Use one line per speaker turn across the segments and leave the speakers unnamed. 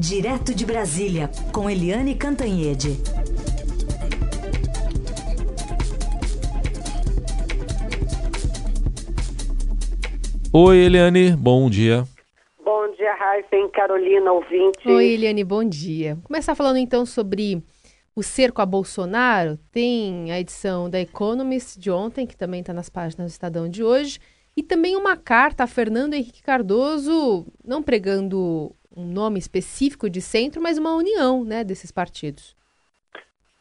Direto de Brasília, com Eliane Cantanhede.
Oi, Eliane, bom dia.
Bom dia, Raíssen, Carolina, ouvinte.
Oi, Eliane, bom dia. Vou começar falando então sobre o cerco a Bolsonaro. Tem a edição da Economist de ontem, que também está nas páginas do Estadão de hoje, e também uma carta a Fernando Henrique Cardoso, não pregando um nome específico de centro, mas uma união né, desses partidos.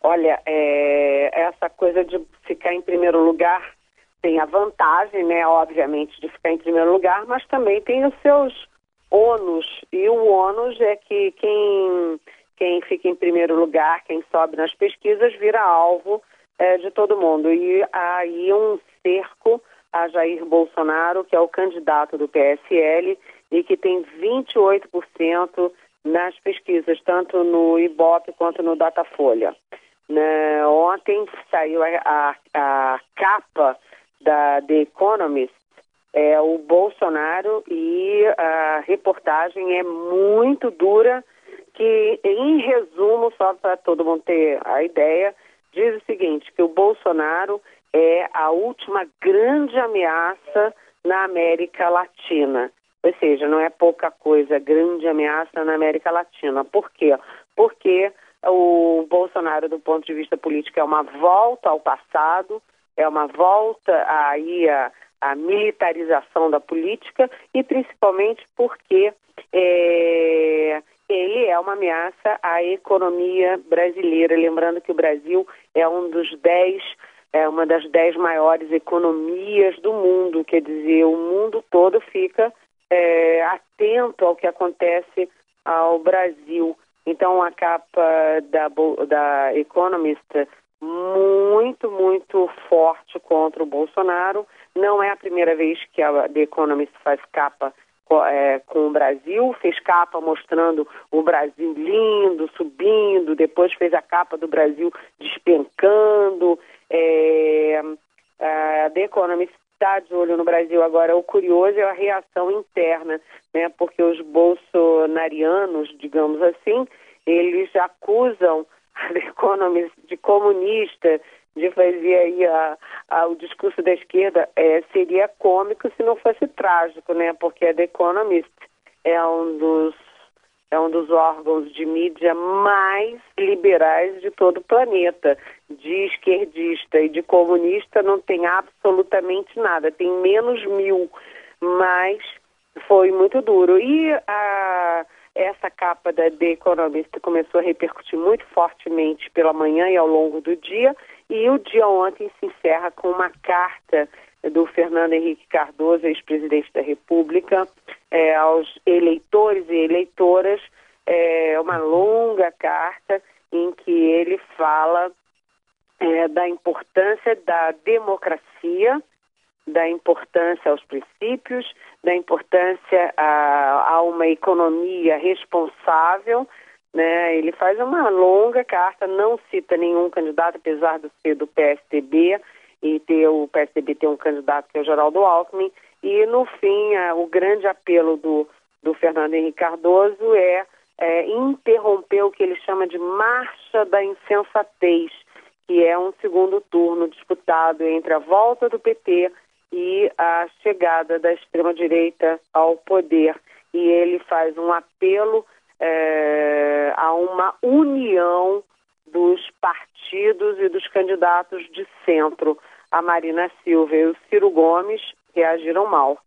Olha, é, essa coisa de ficar em primeiro lugar tem a vantagem, né, obviamente, de ficar em primeiro lugar, mas também tem os seus ônus. E o ônus é que quem, quem fica em primeiro lugar, quem sobe nas pesquisas, vira alvo é, de todo mundo. E aí um cerco a Jair Bolsonaro, que é o candidato do PSL e que tem 28% nas pesquisas, tanto no Ibope quanto no Datafolha. Né, ontem saiu a, a, a, capa da The Economist, é o Bolsonaro, e a reportagem é muito dura, que, em resumo, só para todo mundo ter a ideia, diz o seguinte, que o Bolsonaro é a última grande ameaça na América Latina. Ou seja, não é pouca coisa, grande ameaça na América Latina. Por quê? Porque o Bolsonaro, do ponto de vista político, é uma volta ao passado, é uma volta aí à, à militarização da política e principalmente porque é, ele é uma ameaça à economia brasileira. Lembrando que o Brasil é um dos dez é uma das dez maiores economias do mundo, quer dizer, o mundo todo fica é, atento ao que acontece ao Brasil. Então, a capa da, da Economist muito, muito forte contra o Bolsonaro. Não é a primeira vez que a The Economist faz capa é, com o Brasil, fez capa mostrando o Brasil lindo, subindo, depois fez a capa do Brasil despencando. É, a The Economist está de olho no Brasil agora. O curioso é a reação interna, né? Porque os bolsonarianos, digamos assim, eles acusam a The Economist de comunista, de fazer aí a, a, o discurso da esquerda, é, seria cômico se não fosse trágico, né? Porque a The Economist é um dos é um dos órgãos de mídia mais liberais de todo o planeta. De esquerdista e de comunista não tem absolutamente nada, tem menos mil, mas foi muito duro. E a, essa capa da The Economist começou a repercutir muito fortemente pela manhã e ao longo do dia, e o dia ontem se encerra com uma carta do Fernando Henrique Cardoso, ex-presidente da República, é, aos eleitores e eleitoras, é uma longa carta em que ele fala é, da importância da democracia, da importância aos princípios, da importância a, a uma economia responsável. Né? Ele faz uma longa carta, não cita nenhum candidato, apesar de ser do PSDB, e ter o PSDB ter um candidato que é o Geraldo Alckmin. E, no fim, a, o grande apelo do, do Fernando Henrique Cardoso é, é interromper o que ele chama de marcha da insensatez, que é um segundo turno disputado entre a volta do PT e a chegada da extrema-direita ao poder. E ele faz um apelo é, a uma união dos partidos e dos candidatos de centro. A Marina Silva e o Ciro Gomes reagiram mal.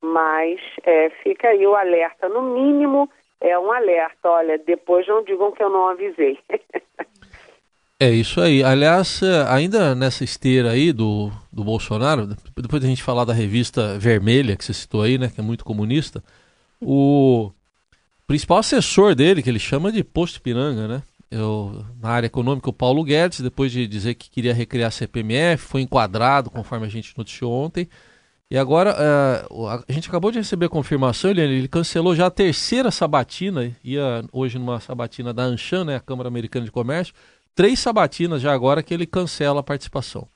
Mas é, fica aí o alerta, no mínimo é um alerta. Olha, depois não digam que eu não avisei.
é isso aí. Aliás, é, ainda nessa esteira aí do, do Bolsonaro, depois da gente falar da revista Vermelha, que você citou aí, né, que é muito comunista, o principal assessor dele, que ele chama de Posto Piranga, né? Eu, na área econômica, o Paulo Guedes, depois de dizer que queria recriar a CPMF, foi enquadrado, conforme a gente noticiou ontem. E agora, uh, a gente acabou de receber a confirmação, ele, ele cancelou já a terceira sabatina, ia hoje numa sabatina da Anshan, né, a Câmara Americana de Comércio, três sabatinas já agora que ele cancela a participação.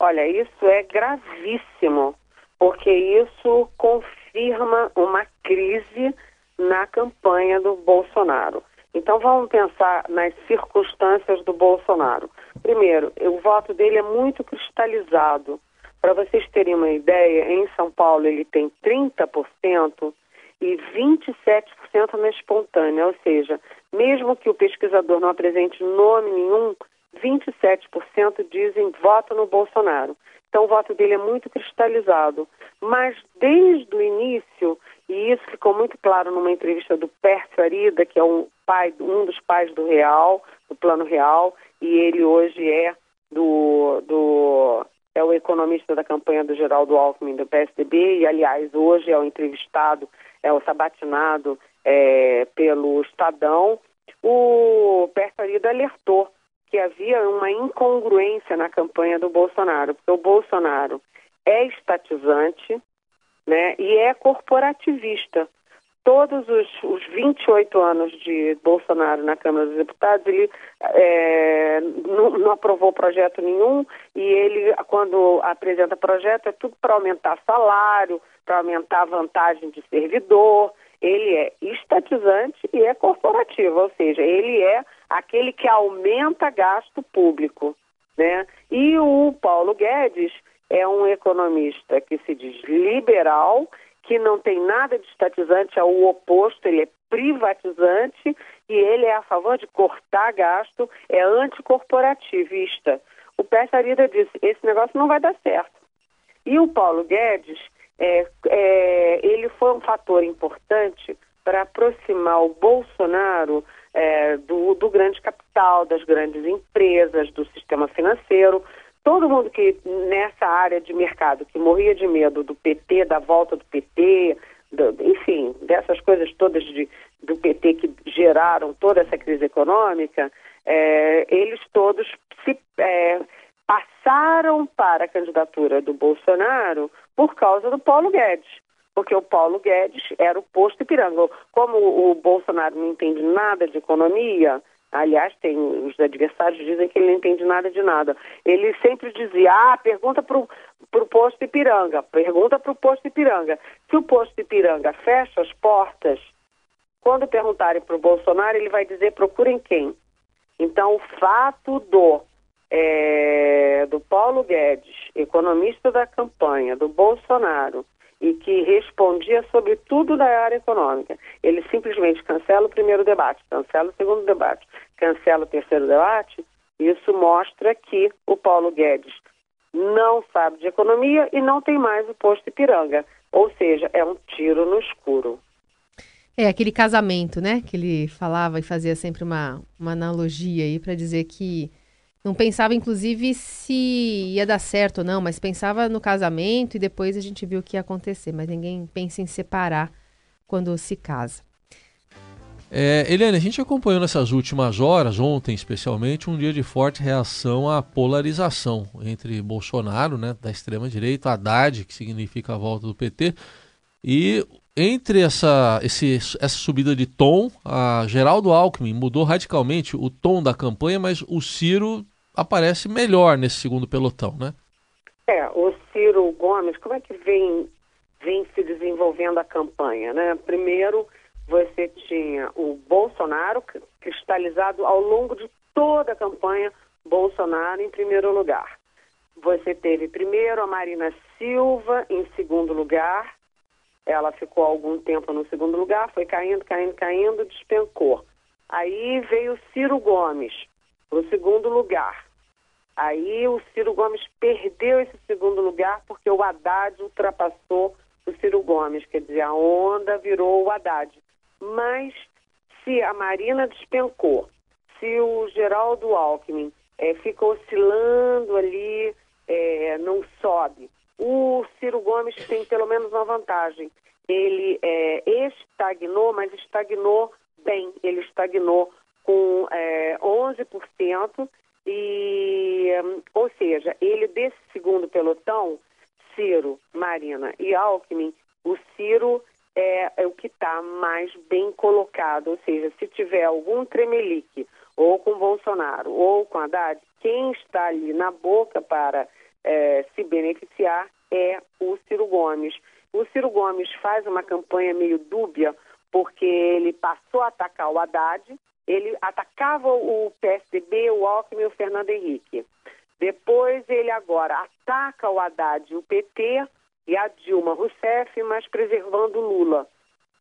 Olha, isso é gravíssimo, porque isso confirma uma crise na campanha do Bolsonaro. Então vamos pensar nas circunstâncias do Bolsonaro. Primeiro, o voto dele é muito cristalizado. Para vocês terem uma ideia, em São Paulo ele tem 30% e 27% na espontânea, ou seja, mesmo que o pesquisador não apresente nome nenhum, 27% dizem voto no Bolsonaro. Então o voto dele é muito cristalizado. Mas desde o início, e isso ficou muito claro numa entrevista do Pércio Arida, que é um, pai, um dos pais do Real, do Plano Real, e ele hoje é do, do é o economista da campanha do Geraldo Alckmin do PSDB, e aliás hoje é o entrevistado, é o sabatinado é, pelo Estadão. O Pércio Arida alertou que havia uma incongruência na campanha do Bolsonaro, porque o Bolsonaro é estatizante né, e é corporativista. Todos os, os 28 anos de Bolsonaro na Câmara dos Deputados, ele é, não, não, aprovou projeto nenhum e ele, quando apresenta projeto, é tudo para aumentar salário, para aumentar a vantagem de servidor. Ele é estatizante e é corporativo, ou seja, ele é aquele que aumenta gasto público. Né? E o Paulo Guedes é um economista que se diz liberal, que não tem nada de estatizante, é o oposto, ele é privatizante e ele é a favor de cortar gasto, é anticorporativista. O Pérez Arida disse, esse negócio não vai dar certo. E o Paulo Guedes, é, é, ele foi um fator importante para aproximar o Bolsonaro é, do, do grande capital, das grandes empresas, do sistema financeiro. Todo mundo que nessa área de mercado que morria de medo do PT, da volta do PT, do, enfim, dessas coisas todas de, do PT que geraram toda essa crise econômica, é, eles todos se é, passaram para a candidatura do Bolsonaro por causa do Paulo Guedes porque o Paulo Guedes era o posto Ipiranga. Como o Bolsonaro não entende nada de economia, aliás, tem os adversários dizem que ele não entende nada de nada. Ele sempre dizia: ah, pergunta para o posto Ipiranga, pergunta para o posto Ipiranga. Se o posto Ipiranga fecha as portas, quando perguntarem para o Bolsonaro, ele vai dizer: procurem quem? Então, o fato do é, do Paulo Guedes, economista da campanha, do Bolsonaro, e que respondia sobre tudo da área econômica. Ele simplesmente cancela o primeiro debate, cancela o segundo debate, cancela o terceiro debate. Isso mostra que o Paulo Guedes não sabe de economia e não tem mais o posto Ipiranga. Ou seja, é um tiro no escuro.
É aquele casamento, né? Que ele falava e fazia sempre uma, uma analogia aí para dizer que não pensava, inclusive, se ia dar certo ou não, mas pensava no casamento e depois a gente viu o que ia acontecer. Mas ninguém pensa em separar quando se casa.
É, Eliane, a gente acompanhou nessas últimas horas, ontem especialmente, um dia de forte reação à polarização entre Bolsonaro, né, da extrema-direita, Haddad, que significa a volta do PT, e entre essa, esse, essa subida de tom, a Geraldo Alckmin mudou radicalmente o tom da campanha, mas o Ciro aparece melhor nesse segundo pelotão, né?
É, o Ciro Gomes, como é que vem, vem se desenvolvendo a campanha, né? Primeiro, você tinha o Bolsonaro cristalizado ao longo de toda a campanha, Bolsonaro em primeiro lugar. Você teve primeiro a Marina Silva em segundo lugar, ela ficou algum tempo no segundo lugar, foi caindo, caindo, caindo, despencou. Aí veio Ciro Gomes, para o segundo lugar. Aí o Ciro Gomes perdeu esse segundo lugar porque o Haddad ultrapassou o Ciro Gomes, quer dizer, a onda virou o Haddad. Mas se a Marina despencou, se o Geraldo Alckmin é, fica oscilando ali, é, não sobe, o Ciro Gomes tem pelo menos uma vantagem. Ele é, estagnou, mas estagnou bem, ele estagnou com é, 11%, e, ou seja, ele desse segundo pelotão, Ciro, Marina e Alckmin, o Ciro é, é o que está mais bem colocado, ou seja, se tiver algum tremelique, ou com Bolsonaro, ou com Haddad, quem está ali na boca para é, se beneficiar é o Ciro Gomes. O Ciro Gomes faz uma campanha meio dúbia, porque ele passou a atacar o Haddad, ele atacava o PSDB, o Alckmin e o Fernando Henrique. Depois ele agora ataca o Haddad e o PT e a Dilma Rousseff, mas preservando Lula.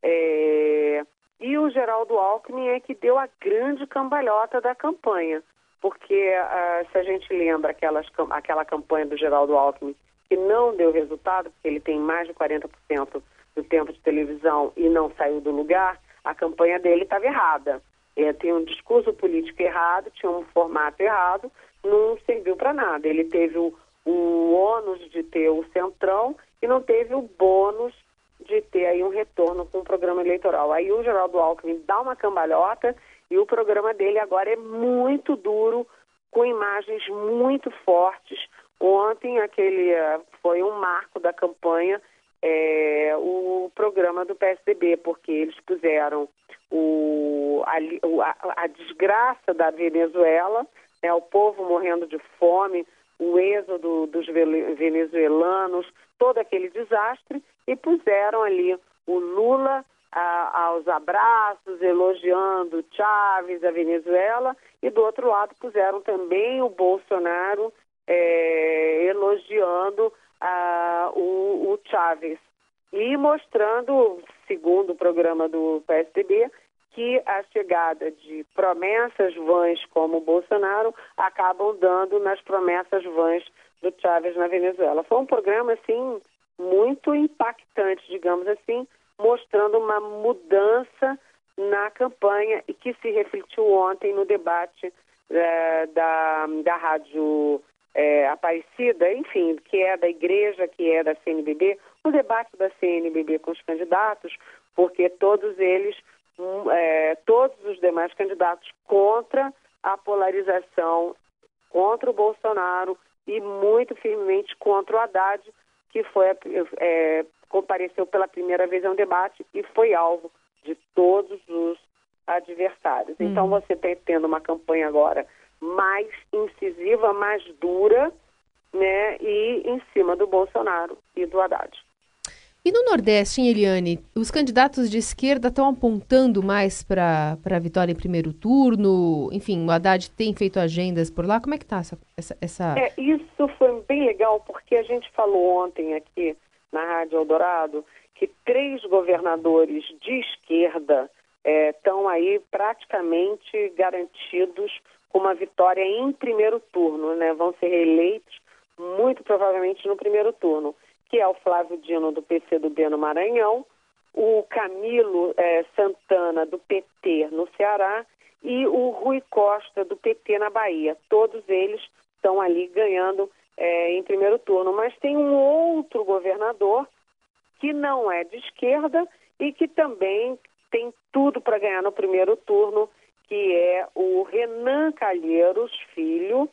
É... E o Geraldo Alckmin é que deu a grande cambalhota da campanha, porque uh, se a gente lembra aquelas, aquela campanha do Geraldo Alckmin que não deu resultado, porque ele tem mais de 40% do tempo de televisão e não saiu do lugar, a campanha dele estava errada. É, tem um discurso político errado, tinha um formato errado, não serviu para nada. Ele teve o, o ônus de ter o centrão e não teve o bônus de ter aí um retorno com o programa eleitoral. Aí o Geraldo Alckmin dá uma cambalhota e o programa dele agora é muito duro, com imagens muito fortes. Ontem aquele eh, foi um marco da campanha é, o programa do PSDB, porque eles puseram o, a, a, desgraça da Venezuela, né, o povo morrendo de fome, o êxodo dos venezuelanos, todo aquele desastre, e puseram ali o Lula a, aos abraços, elogiando Chávez, a Venezuela, e do outro lado puseram também o Bolsonaro é, elogiando o, o Chávez e mostrando, segundo o programa do PSDB, que a chegada de promessas vãs como o Bolsonaro acabam dando nas promessas vãs do Chávez na Venezuela. Foi um programa, assim, muito impactante, digamos assim, mostrando uma mudança na campanha e que se refletiu ontem no debate é, da, da Rádio é, Aparecida, enfim, que é da igreja, que é da CNBB, o debate da CNBB com os candidatos, porque todos eles é, todos os demais candidatos contra a polarização, contra o Bolsonaro e muito firmemente contra o Haddad, que foi é, compareceu pela primeira vez a um debate e foi alvo de todos os adversários. Hum. Então você está tendo uma campanha agora mais incisiva, mais dura, né, e em cima do Bolsonaro e do Haddad.
E no Nordeste, em Eliane, os candidatos de esquerda estão apontando mais para a vitória em primeiro turno? Enfim, o Haddad tem feito agendas por lá. Como é que está essa, essa, essa...
É, isso foi bem legal, porque a gente falou ontem aqui na Rádio Eldorado que três governadores de esquerda estão é, aí praticamente garantidos com uma vitória em primeiro turno, né? Vão ser reeleitos muito provavelmente no primeiro turno que é o Flávio Dino do PCdoB no Maranhão, o Camilo é, Santana do PT no Ceará e o Rui Costa do PT na Bahia. Todos eles estão ali ganhando é, em primeiro turno. Mas tem um outro governador que não é de esquerda e que também tem tudo para ganhar no primeiro turno, que é o Renan Calheiros Filho,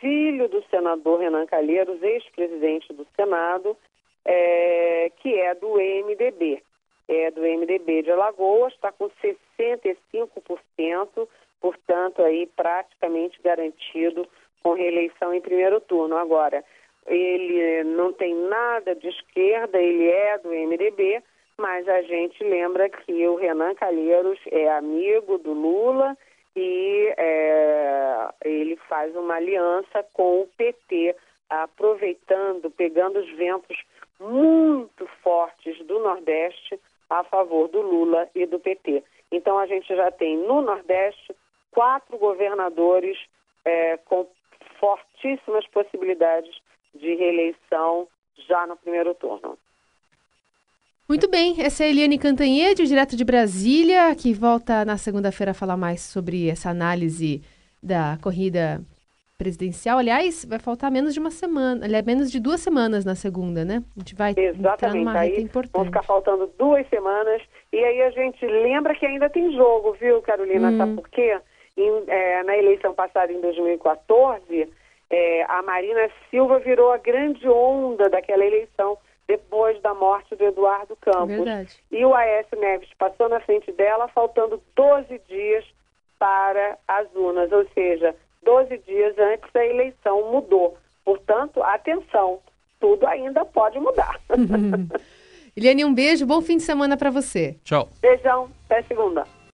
filho do senador Renan Calheiros, ex-presidente do Senado, é, que é do MDB. É do MDB de Alagoas, está com 65%, portanto, aí praticamente garantido com reeleição em primeiro turno. Agora, ele não tem nada de esquerda, ele é do MDB, mas a gente lembra que o Renan Calheiros é amigo do Lula e é, ele faz uma aliança com o PT, aproveitando, pegando os ventos muito fortes do Nordeste a favor do Lula e do PT. Então a gente já tem no Nordeste quatro governadores é, com fortíssimas possibilidades de reeleição já no primeiro turno.
Muito bem, essa é a Eliane Cantanhede, direto de Brasília, que volta na segunda-feira a falar mais sobre essa análise da corrida presidencial. Aliás, vai faltar menos de uma semana, aliás, menos de duas semanas na segunda, né? A gente vai
Exatamente.
entrar numa
aí
reta importante.
Vão ficar faltando duas semanas. E aí a gente lembra que ainda tem jogo, viu, Carolina? Hum. Sabe por quê? Em, é, na eleição passada, em 2014, é, a Marina Silva virou a grande onda daquela eleição depois da morte do Eduardo Campos.
Verdade.
E o Aécio Neves passou na frente dela, faltando 12 dias para as urnas, ou seja, 12 dias antes da eleição mudou. Portanto, atenção, tudo ainda pode mudar.
Eliane, um beijo, bom fim de semana para você.
Tchau.
Beijão, até segunda.